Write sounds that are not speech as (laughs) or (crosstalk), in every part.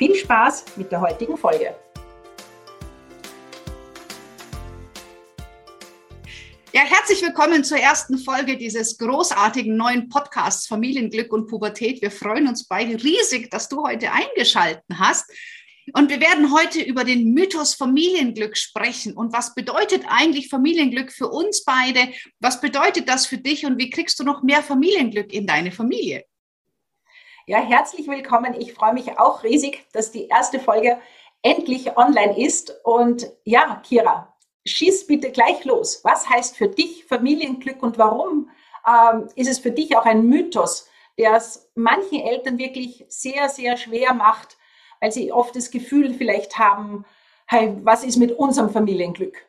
Viel Spaß mit der heutigen Folge. Ja, herzlich willkommen zur ersten Folge dieses großartigen neuen Podcasts Familienglück und Pubertät. Wir freuen uns beide riesig, dass du heute eingeschalten hast. Und wir werden heute über den Mythos Familienglück sprechen. Und was bedeutet eigentlich Familienglück für uns beide? Was bedeutet das für dich? Und wie kriegst du noch mehr Familienglück in deine Familie? Ja, herzlich willkommen. Ich freue mich auch riesig, dass die erste Folge endlich online ist. Und ja, Kira, schieß bitte gleich los. Was heißt für dich Familienglück und warum ähm, ist es für dich auch ein Mythos, der es manchen Eltern wirklich sehr, sehr schwer macht, weil sie oft das Gefühl vielleicht haben, hey, was ist mit unserem Familienglück?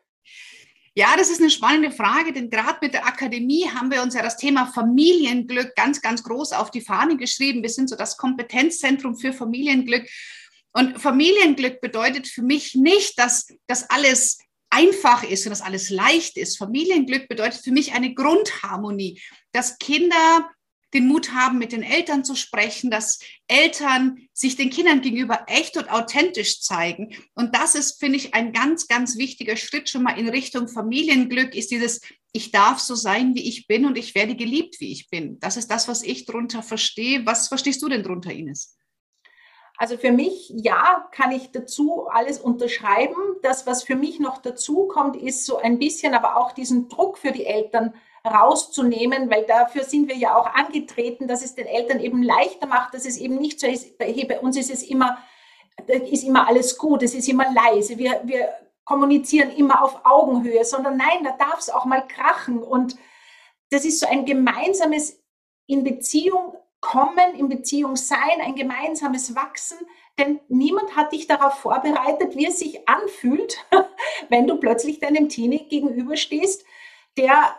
Ja, das ist eine spannende Frage, denn gerade mit der Akademie haben wir uns ja das Thema Familienglück ganz, ganz groß auf die Fahne geschrieben. Wir sind so das Kompetenzzentrum für Familienglück. Und Familienglück bedeutet für mich nicht, dass das alles einfach ist und dass alles leicht ist. Familienglück bedeutet für mich eine Grundharmonie, dass Kinder den Mut haben, mit den Eltern zu sprechen, dass Eltern sich den Kindern gegenüber echt und authentisch zeigen. Und das ist, finde ich, ein ganz, ganz wichtiger Schritt schon mal in Richtung Familienglück, ist dieses, ich darf so sein, wie ich bin und ich werde geliebt, wie ich bin. Das ist das, was ich darunter verstehe. Was verstehst du denn darunter, Ines? Also für mich, ja, kann ich dazu alles unterschreiben. Das, was für mich noch dazu kommt, ist so ein bisschen aber auch diesen Druck für die Eltern rauszunehmen, weil dafür sind wir ja auch angetreten, dass es den Eltern eben leichter macht, dass es eben nicht so ist, bei uns ist es immer, ist immer alles gut, es ist immer leise, wir, wir kommunizieren immer auf Augenhöhe, sondern nein, da darf es auch mal krachen. Und das ist so ein gemeinsames in Beziehung kommen, in Beziehung sein, ein gemeinsames Wachsen, denn niemand hat dich darauf vorbereitet, wie es sich anfühlt, (laughs) wenn du plötzlich deinem Teenie gegenüberstehst, der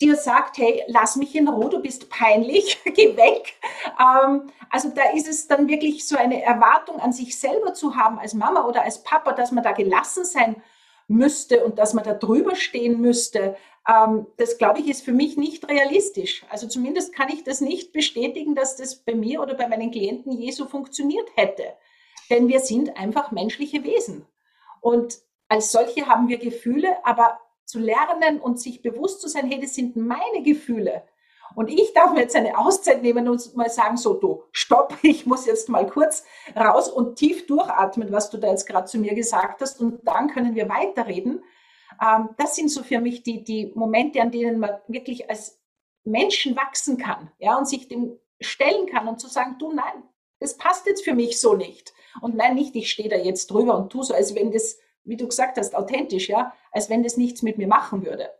dir sagt, hey, lass mich in Ruhe, du bist peinlich, (laughs) geh weg. Ähm, also da ist es dann wirklich so eine Erwartung an sich selber zu haben als Mama oder als Papa, dass man da gelassen sein müsste und dass man da drüber stehen müsste. Ähm, das, glaube ich, ist für mich nicht realistisch. Also zumindest kann ich das nicht bestätigen, dass das bei mir oder bei meinen Klienten je so funktioniert hätte. Denn wir sind einfach menschliche Wesen. Und als solche haben wir Gefühle, aber zu lernen und sich bewusst zu sein, hey, das sind meine Gefühle. Und ich darf mir jetzt eine Auszeit nehmen und mal sagen, so du, stopp, (laughs) ich muss jetzt mal kurz raus und tief durchatmen, was du da jetzt gerade zu mir gesagt hast. Und dann können wir weiterreden. Ähm, das sind so für mich die, die Momente, an denen man wirklich als Menschen wachsen kann, ja, und sich dem stellen kann und zu sagen, du, nein, das passt jetzt für mich so nicht. Und nein, nicht, ich stehe da jetzt drüber und tu so, als wenn das wie du gesagt hast, authentisch, ja, als wenn das nichts mit mir machen würde.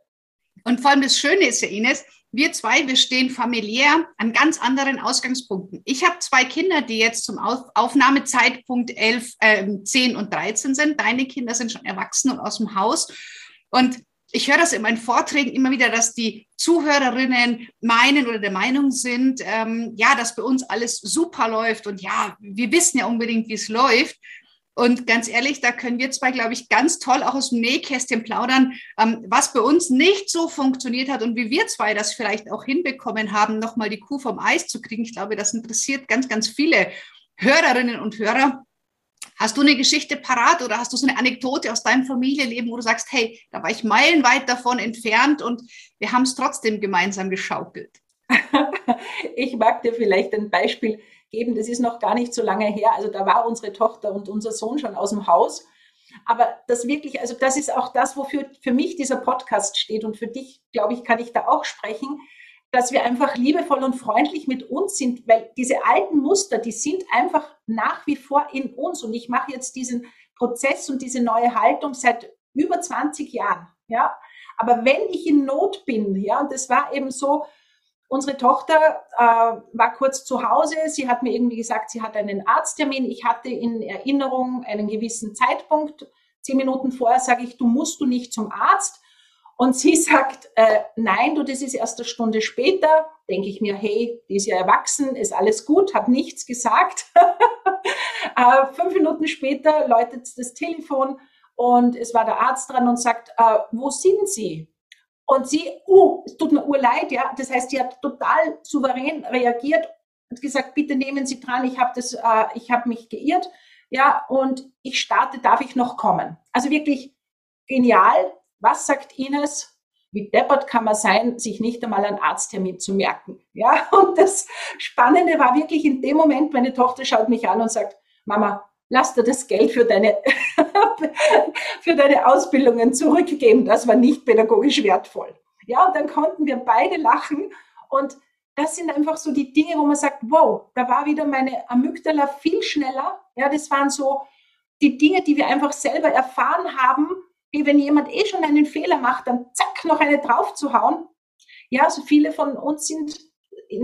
Und vor allem das Schöne ist ja, Ines, wir zwei, wir stehen familiär an ganz anderen Ausgangspunkten. Ich habe zwei Kinder, die jetzt zum Aufnahmezeitpunkt 11, äh, 10 und 13 sind. Deine Kinder sind schon erwachsen und aus dem Haus. Und ich höre das in meinen Vorträgen immer wieder, dass die Zuhörerinnen meinen oder der Meinung sind, ähm, ja, dass bei uns alles super läuft und ja, wir wissen ja unbedingt, wie es läuft. Und ganz ehrlich, da können wir zwei, glaube ich, ganz toll auch aus dem Nähkästchen plaudern, ähm, was bei uns nicht so funktioniert hat und wie wir zwei das vielleicht auch hinbekommen haben, nochmal die Kuh vom Eis zu kriegen. Ich glaube, das interessiert ganz, ganz viele Hörerinnen und Hörer. Hast du eine Geschichte parat oder hast du so eine Anekdote aus deinem Familienleben, wo du sagst, hey, da war ich meilenweit davon entfernt und wir haben es trotzdem gemeinsam geschaukelt? (laughs) ich mag dir vielleicht ein Beispiel geben. Das ist noch gar nicht so lange her. Also da war unsere Tochter und unser Sohn schon aus dem Haus. Aber das wirklich, also das ist auch das, wofür für mich dieser Podcast steht. Und für dich, glaube ich, kann ich da auch sprechen, dass wir einfach liebevoll und freundlich mit uns sind, weil diese alten Muster, die sind einfach nach wie vor in uns. Und ich mache jetzt diesen Prozess und diese neue Haltung seit über 20 Jahren. Ja, aber wenn ich in Not bin, ja, und das war eben so, unsere Tochter äh, war kurz zu Hause. Sie hat mir irgendwie gesagt, sie hat einen Arzttermin. Ich hatte in Erinnerung einen gewissen Zeitpunkt. Zehn Minuten vorher sage ich, du musst du nicht zum Arzt. Und sie (laughs) sagt, äh, nein, du, das ist erst eine Stunde später. Denke ich mir, hey, die ist ja erwachsen, ist alles gut, hat nichts gesagt. (laughs) äh, fünf Minuten später läutet das Telefon und es war der Arzt dran und sagt, äh, wo sind Sie? Und sie, uh, es tut mir urleid, ja. Das heißt, sie hat total souverän reagiert und gesagt, bitte nehmen Sie dran, ich habe das, äh, ich habe mich geirrt, ja, und ich starte, darf ich noch kommen? Also wirklich genial. Was sagt Ines? Wie deppert kann man sein, sich nicht einmal einen Arzttermin zu merken? Ja, (laughs) und das Spannende war wirklich in dem Moment, meine Tochter schaut mich an und sagt, Mama, lass dir das Geld für deine, (laughs) für deine Ausbildungen zurückgeben. Das war nicht pädagogisch wertvoll. Ja, und dann konnten wir beide lachen. Und das sind einfach so die Dinge, wo man sagt, wow, da war wieder meine Amygdala viel schneller. Ja, das waren so die Dinge, die wir einfach selber erfahren haben, wie wenn jemand eh schon einen Fehler macht, dann zack, noch eine drauf zu hauen. Ja, so viele von uns sind,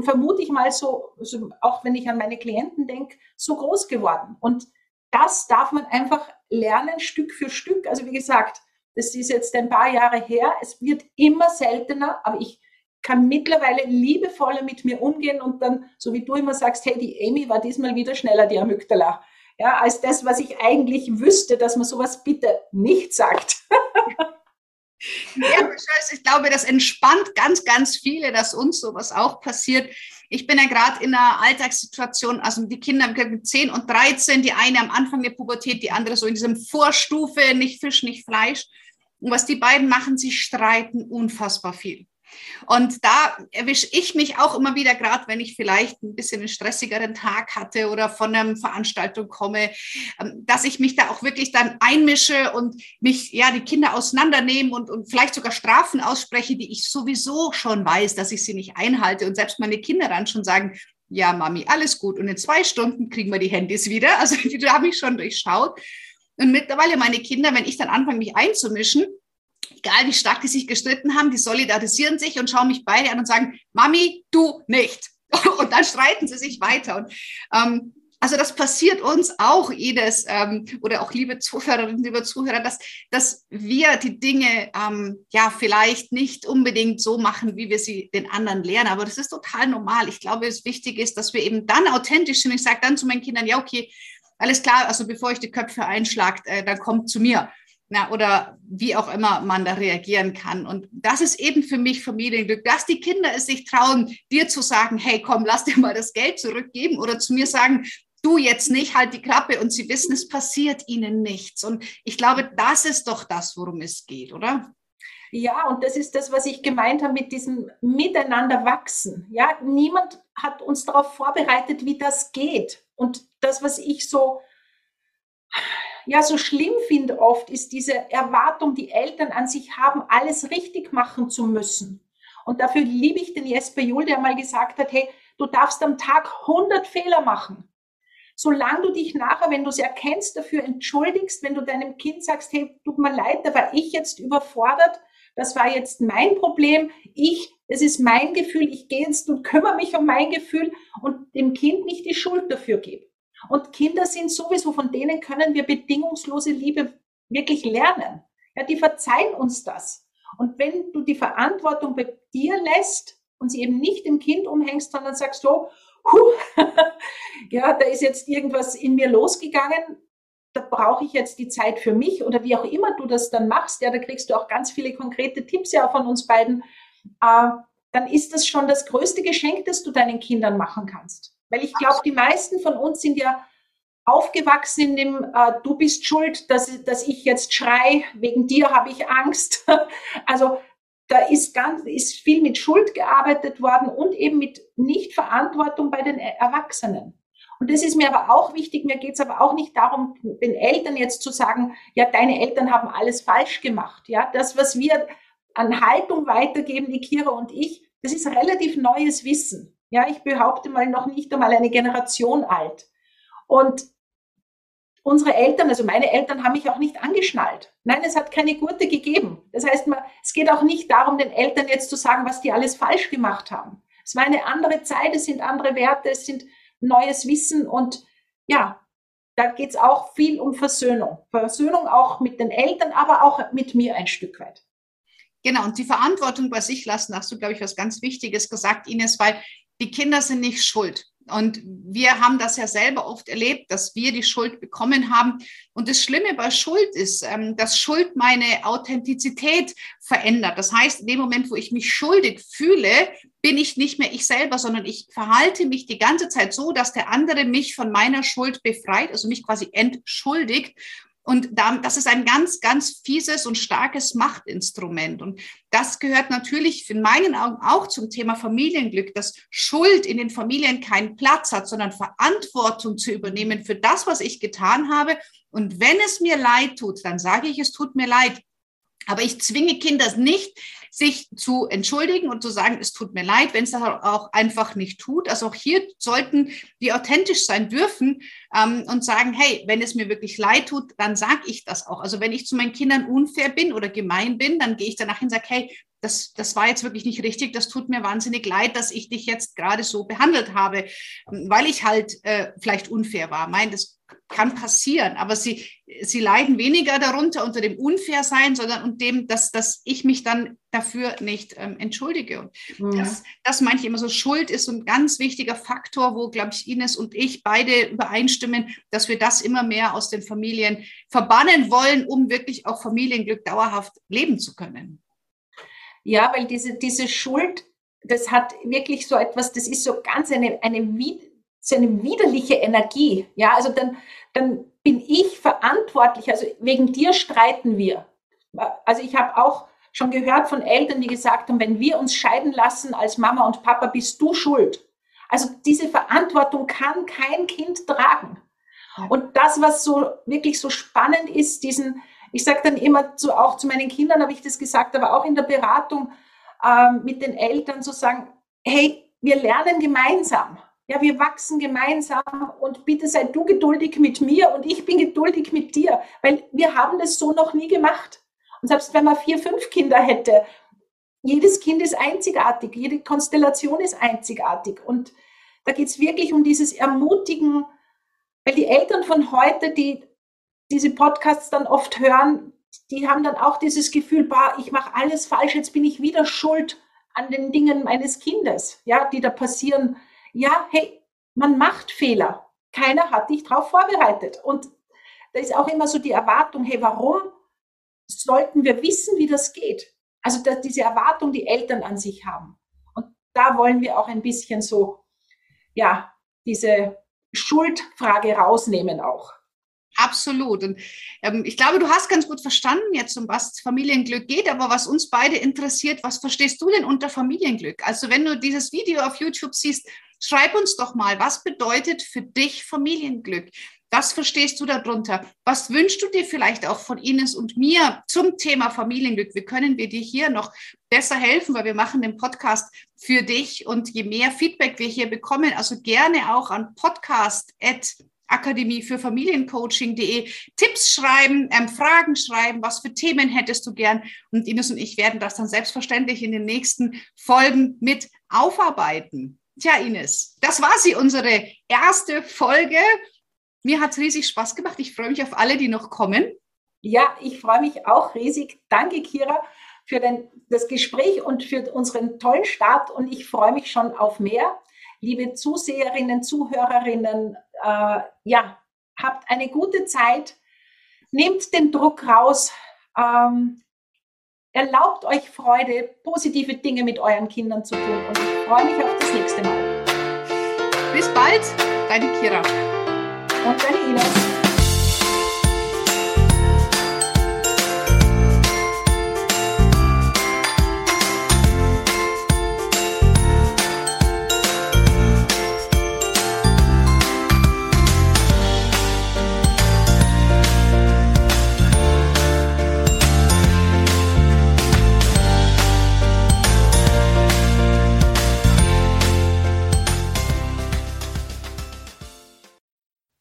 vermute ich mal so, so auch wenn ich an meine Klienten denke, so groß geworden. Und das darf man einfach lernen, Stück für Stück. Also wie gesagt, das ist jetzt ein paar Jahre her. Es wird immer seltener, aber ich kann mittlerweile liebevoller mit mir umgehen und dann, so wie du immer sagst, hey, die Amy war diesmal wieder schneller, die Amygdala. Ja, als das, was ich eigentlich wüsste, dass man sowas bitte nicht sagt. (laughs) ja, ich glaube, das entspannt ganz, ganz viele, dass uns sowas auch passiert. Ich bin ja gerade in einer Alltagssituation, also die Kinder mit 10 und 13, die eine am Anfang der Pubertät, die andere so in diesem Vorstufe, nicht Fisch, nicht Fleisch. Und was die beiden machen, sie streiten unfassbar viel. Und da erwische ich mich auch immer wieder, gerade wenn ich vielleicht ein bisschen einen stressigeren Tag hatte oder von einer Veranstaltung komme, ähm, dass ich mich da auch wirklich dann einmische und mich, ja, die Kinder auseinandernehmen und, und vielleicht sogar Strafen ausspreche, die ich sowieso schon weiß, dass ich sie nicht einhalte. Und selbst meine Kinder dann schon sagen, ja, Mami, alles gut. Und in zwei Stunden kriegen wir die Handys wieder. (laughs) Also die habe ich schon durchschaut. Und mittlerweile meine Kinder, wenn ich dann anfange, mich einzumischen, egal wie stark die sich gestritten haben, die solidarisieren sich und schauen mich beide an und sagen, Mami, du nicht. (laughs) Und dann streiten sie sich weiter. Und ähm, also das passiert uns auch, jedes ähm, oder auch liebe Zuhörerinnen, liebe Zuhörer, dass, dass wir die Dinge ähm, ja vielleicht nicht unbedingt so machen, wie wir sie den anderen lernen. Aber das ist total normal. Ich glaube, es wichtig ist, dass wir eben dann authentisch sind. Ich sage dann zu meinen Kindern, ja, okay, alles klar, also bevor ich die Köpfe einschlagt, äh, dann kommt zu mir na, oder wie auch immer man da reagieren kann. Und das ist eben für mich Familienglück, dass die Kinder es sich trauen, dir zu sagen, hey, komm, lass dir mal das Geld zurückgeben oder zu mir sagen, du jetzt nicht, halt die Klappe und sie wissen, es passiert ihnen nichts. Und ich glaube, das ist doch das, worum es geht, oder? Ja, und das ist das, was ich gemeint habe mit diesem Miteinander wachsen. Ja, niemand hat uns darauf vorbereitet, wie das geht. Und das, was ich so ja so schlimm finde oft, ist diese Erwartung, die Eltern an sich haben, alles richtig machen zu müssen. Und dafür liebe ich den Jesper Juhl, der mal gesagt hat, hey, du darfst am Tag 100 Fehler machen. Solange du dich nachher, wenn du es erkennst, dafür entschuldigst, wenn du deinem Kind sagst, hey, tut mir leid, da war ich jetzt überfordert, das war jetzt mein Problem, ich, es ist mein Gefühl, ich gehe jetzt und kümmere mich um mein Gefühl und dem Kind nicht die Schuld dafür gebe. Und Kinder sind sowieso, von denen können wir bedingungslose Liebe wirklich lernen. Ja, die verzeihen uns das. Und wenn du die Verantwortung bei dir lässt und sie eben nicht dem Kind umhängst, sondern sagst so, huh, (laughs) ja, da ist jetzt irgendwas in mir losgegangen, da brauche ich jetzt die Zeit für mich oder wie auch immer du das dann machst, ja, da kriegst du auch ganz viele konkrete Tipps ja von uns beiden, äh, dann ist das schon das größte Geschenk, das du deinen Kindern machen kannst. Weil ich glaube, die meisten von uns sind ja aufgewachsen in dem, äh, du bist schuld, dass, dass ich jetzt schrei, wegen dir habe ich Angst. (laughs) also da ist ganz, ist viel mit Schuld gearbeitet worden und eben mit Nichtverantwortung bei den Erwachsenen. Und das ist mir aber auch wichtig. Mir geht es aber auch nicht darum, den Eltern jetzt zu sagen, ja, deine Eltern haben alles falsch gemacht. Ja, das, was wir an Haltung weitergeben, die Kira und ich, das ist relativ neues Wissen. Ja, ich behaupte mal noch nicht einmal eine Generation alt. Und unsere Eltern, also meine Eltern, haben mich auch nicht angeschnallt. Nein, es hat keine Gurte gegeben. Das heißt, es geht auch nicht darum, den Eltern jetzt zu sagen, was die alles falsch gemacht haben, Es war eine andere Zeit, es sind andere Werte, es sind neues Wissen und ja, da geht es auch viel um Versöhnung. Versöhnung auch mit den Eltern, aber auch mit mir ein Stück weit. Genau, und die Verantwortung bei sich lassen, hast du, glaube ich, was ganz Wichtiges gesagt, Ines, weil die Kinder sind nicht schuld. Und wir haben das ja selber oft erlebt, dass wir die Schuld bekommen haben. Und das Schlimme bei Schuld ist, ähm, dass Schuld meine Authentizität verändert. Das heißt, in dem Moment, wo ich mich schuldig fühle, bin ich nicht mehr ich selber, sondern ich verhalte mich die ganze Zeit so, dass der andere mich von meiner Schuld befreit, also mich quasi entschuldigt. Und das ist ein ganz, ganz fieses und starkes Machtinstrument. Und das gehört natürlich in meinen Augen auch zum Thema Familienglück, dass Schuld in den Familien keinen Platz hat, sondern Verantwortung zu übernehmen für das, was ich getan habe. Und wenn es mir leid tut, dann sage ich, es tut mir leid. Aber ich zwinge Kinder nicht, sich zu entschuldigen und zu sagen, es tut mir leid, wenn es das auch einfach nicht tut. Also auch hier sollten die authentisch sein dürfen ähm, und sagen, hey, wenn es mir wirklich leid tut, dann sage ich das auch. Also wenn ich zu meinen Kindern unfair bin oder gemein bin, dann gehe ich danach hin und sage, hey, das, das war jetzt wirklich nicht richtig, das tut mir wahnsinnig leid, dass ich dich jetzt gerade so behandelt habe, weil ich halt äh, vielleicht unfair war. Mein, das kann passieren, aber sie, sie leiden weniger darunter unter dem Unfairsein, sondern unter dem, dass, dass ich mich dann dafür nicht ähm, entschuldige. Und mhm. das, das meine ich immer so, Schuld ist ein ganz wichtiger Faktor, wo, glaube ich, Ines und ich beide übereinstimmen, dass wir das immer mehr aus den Familien verbannen wollen, um wirklich auch Familienglück dauerhaft leben zu können. Ja, weil diese, diese Schuld, das hat wirklich so etwas, das ist so ganz eine, eine, so eine widerliche Energie. Ja, also dann, dann bin ich verantwortlich. Also wegen dir streiten wir. Also ich habe auch schon gehört von Eltern, die gesagt haben, wenn wir uns scheiden lassen als Mama und Papa, bist du schuld. Also diese Verantwortung kann kein Kind tragen. Und das, was so wirklich so spannend ist, diesen, ich sage dann immer zu, auch zu meinen Kindern, habe ich das gesagt, aber auch in der Beratung äh, mit den Eltern zu sagen, hey, wir lernen gemeinsam. Ja, wir wachsen gemeinsam und bitte sei du geduldig mit mir und ich bin geduldig mit dir, weil wir haben das so noch nie gemacht. Und selbst wenn man vier, fünf Kinder hätte, jedes Kind ist einzigartig, jede Konstellation ist einzigartig. Und da geht es wirklich um dieses Ermutigen, weil die Eltern von heute, die diese Podcasts dann oft hören, die haben dann auch dieses Gefühl, bah, ich mache alles falsch, jetzt bin ich wieder schuld an den Dingen meines Kindes, ja, die da passieren. Ja, hey, man macht Fehler. Keiner hat dich darauf vorbereitet. Und da ist auch immer so die Erwartung, hey, warum sollten wir wissen, wie das geht? Also diese Erwartung, die Eltern an sich haben. Und da wollen wir auch ein bisschen so, ja, diese Schuldfrage rausnehmen auch. Absolut. Und ähm, ich glaube, du hast ganz gut verstanden jetzt, um was Familienglück geht, aber was uns beide interessiert, was verstehst du denn unter Familienglück? Also wenn du dieses Video auf YouTube siehst, schreib uns doch mal, was bedeutet für dich Familienglück? Was verstehst du darunter? Was wünschst du dir vielleicht auch von Ines und mir zum Thema Familienglück? Wie können wir dir hier noch besser helfen? Weil wir machen den Podcast für dich und je mehr Feedback wir hier bekommen, also gerne auch an podcast@ Akademie für Familiencoaching.de Tipps schreiben, ähm, Fragen schreiben, was für Themen hättest du gern? Und Ines und ich werden das dann selbstverständlich in den nächsten Folgen mit aufarbeiten. Tja, Ines, das war sie, unsere erste Folge. Mir hat es riesig Spaß gemacht. Ich freue mich auf alle, die noch kommen. Ja, ich freue mich auch riesig. Danke, Kira, für den, das Gespräch und für unseren tollen Start. Und ich freue mich schon auf mehr. Liebe Zuseherinnen, Zuhörerinnen, äh, ja, habt eine gute Zeit. Nehmt den Druck raus. Ähm, erlaubt euch Freude, positive Dinge mit euren Kindern zu tun. Und ich freue mich auf das nächste Mal. Bis bald, deine Kira. Und deine Ines.